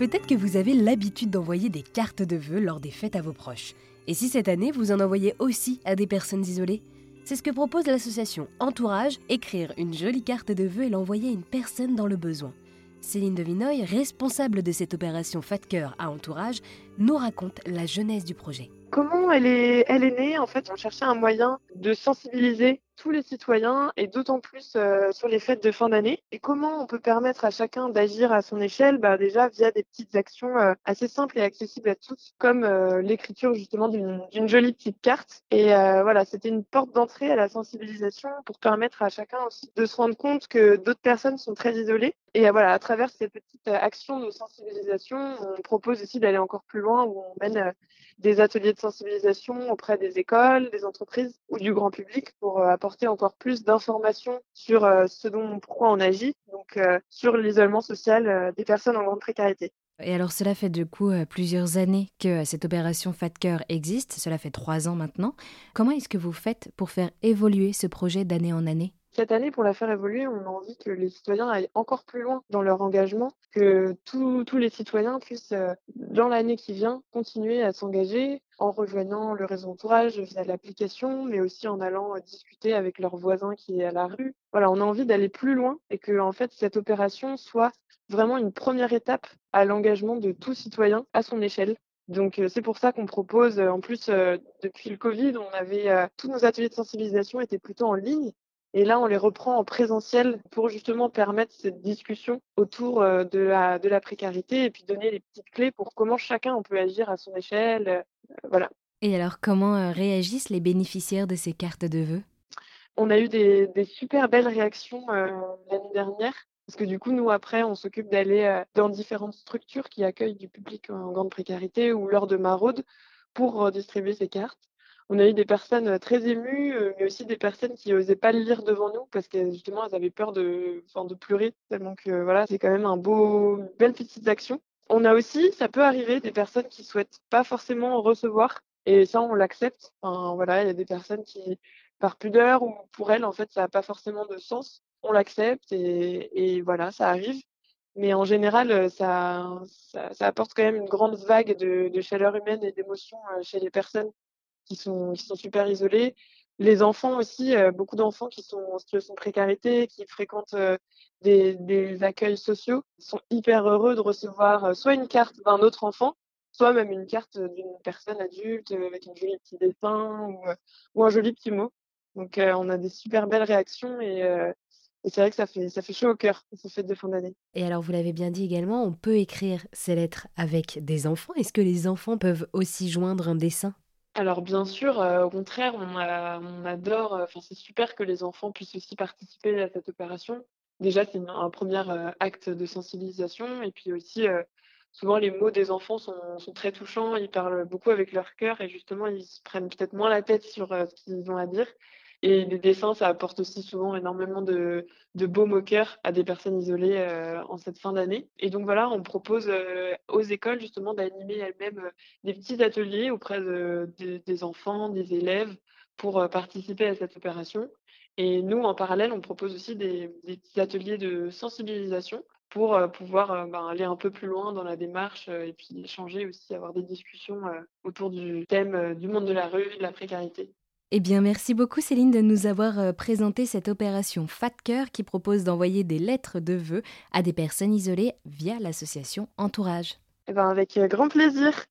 Peut-être que vous avez l'habitude d'envoyer des cartes de vœux lors des fêtes à vos proches. Et si cette année, vous en envoyez aussi à des personnes isolées? C'est ce que propose l'association Entourage, écrire une jolie carte de vœux et l'envoyer à une personne dans le besoin. Céline Devinoy, responsable de cette opération Fat Cœur à Entourage, nous raconte la jeunesse du projet. Comment elle est, elle est née En fait, on cherchait un moyen de sensibiliser tous les citoyens et d'autant plus euh, sur les fêtes de fin d'année. Et comment on peut permettre à chacun d'agir à son échelle? Bah, Déjà via des petites actions euh, assez simples et accessibles à tous, comme euh, l'écriture justement d'une jolie petite carte. Et voilà, c'était une porte d'entrée à la sensibilisation pour permettre à chacun aussi de se rendre compte que d'autres personnes sont très isolées. Et voilà, à travers ces petites actions de sensibilisation, on propose aussi d'aller encore plus loin où on mène des ateliers de sensibilisation auprès des écoles, des entreprises ou du grand public pour apporter encore plus d'informations sur euh, ce dont, pourquoi on agit, donc euh, sur l'isolement social euh, des personnes en grande précarité. Et alors cela fait du coup plusieurs années que cette opération Fat Cœur existe, cela fait trois ans maintenant. Comment est-ce que vous faites pour faire évoluer ce projet d'année en année? Cette année, pour la faire évoluer, on a envie que les citoyens aillent encore plus loin dans leur engagement, que tous les citoyens puissent, dans l'année qui vient, continuer à s'engager en rejoignant le réseau entourage via l'application, mais aussi en allant euh, discuter avec leurs voisins qui est à la rue. Voilà, on a envie d'aller plus loin et que, en fait, cette opération soit vraiment une première étape à l'engagement de tout citoyen à son échelle. Donc euh, c'est pour ça qu'on propose, en plus depuis le Covid, on avait tous nos ateliers de sensibilisation étaient plutôt en ligne et là, on les reprend en présentiel pour justement permettre cette discussion autour euh, de la, de la précarité et puis donner les petites clés pour comment chacun on peut agir à son échelle. Euh, voilà. Et alors, comment euh, réagissent les bénéficiaires de ces cartes de vœux? On a eu des, des super belles réactions l'année dernière. Parce que du coup, nous, après, on s'occupe d'aller dans différentes structures qui accueillent du public en grande précarité ou lors de maraudes pour distribuer ces cartes on a eu des personnes euh, très émues, euh, mais aussi des personnes qui n'osaient pas le lire devant nous parce que justement elles avaient peur de, de pleurer tellement que voilà, c'est quand même un beau, belle petite action. On a aussi, ça peut arriver, des personnes qui souhaitent pas forcément recevoir et ça on l'accepte. Enfin, voilà, il y a des personnes qui, par pudeur ou pour elles en fait ça n'a pas forcément de sens, on l'accepte et, voilà, ça arrive. Mais en général, euh, ça, ça, apporte quand même une grande vague de, de chaleur humaine et d'émotion chez les personnes qui sont, qui sont super isolés. Les enfants aussi, euh, beaucoup d'enfants qui sont en situation de précarité, qui fréquentent euh, des, accueils sociaux, sont hyper heureux de recevoir euh, soit une carte d'un autre enfant, soit même une carte d'une personne adulte avec un joli petit dessin ou, ou un joli petit mot. Donc on a des super belles réactions et, et c'est vrai que ça fait, ça fait chaud au cœur, ces fêtes de fin d'année. Et alors, vous l'avez bien dit également, on peut écrire ces lettres avec des enfants. Est-ce que les enfants peuvent aussi joindre un dessin? Alors bien sûr, euh, au contraire, on, adore, euh, c'est super que les enfants puissent aussi participer à cette opération. Déjà, c'est un premier euh, acte de sensibilisation et puis aussi, souvent les mots des enfants sont, très touchants, ils parlent beaucoup avec leur cœur et justement, ils prennent peut-être moins la tête sur ce qu'ils ont à dire. Et les dessins, ça apporte aussi souvent énormément de, au cœur à des personnes isolées euh, en cette fin d'année. Et donc voilà, on propose euh, aux écoles justement d'animer elles-mêmes euh, des petits ateliers auprès de, des enfants, des élèves pour participer à cette opération. Et nous, en parallèle, on propose aussi des, des petits ateliers de sensibilisation pour pouvoir ben, aller un peu plus loin dans la démarche et puis échanger aussi, avoir des discussions autour du thème du monde de la rue, de la précarité. Eh bien, merci beaucoup Céline de nous avoir euh, présenté cette opération Fat Cœur qui propose d'envoyer des lettres de vœux à des personnes isolées via l'association Entourage. Eh ben, avec euh, grand plaisir.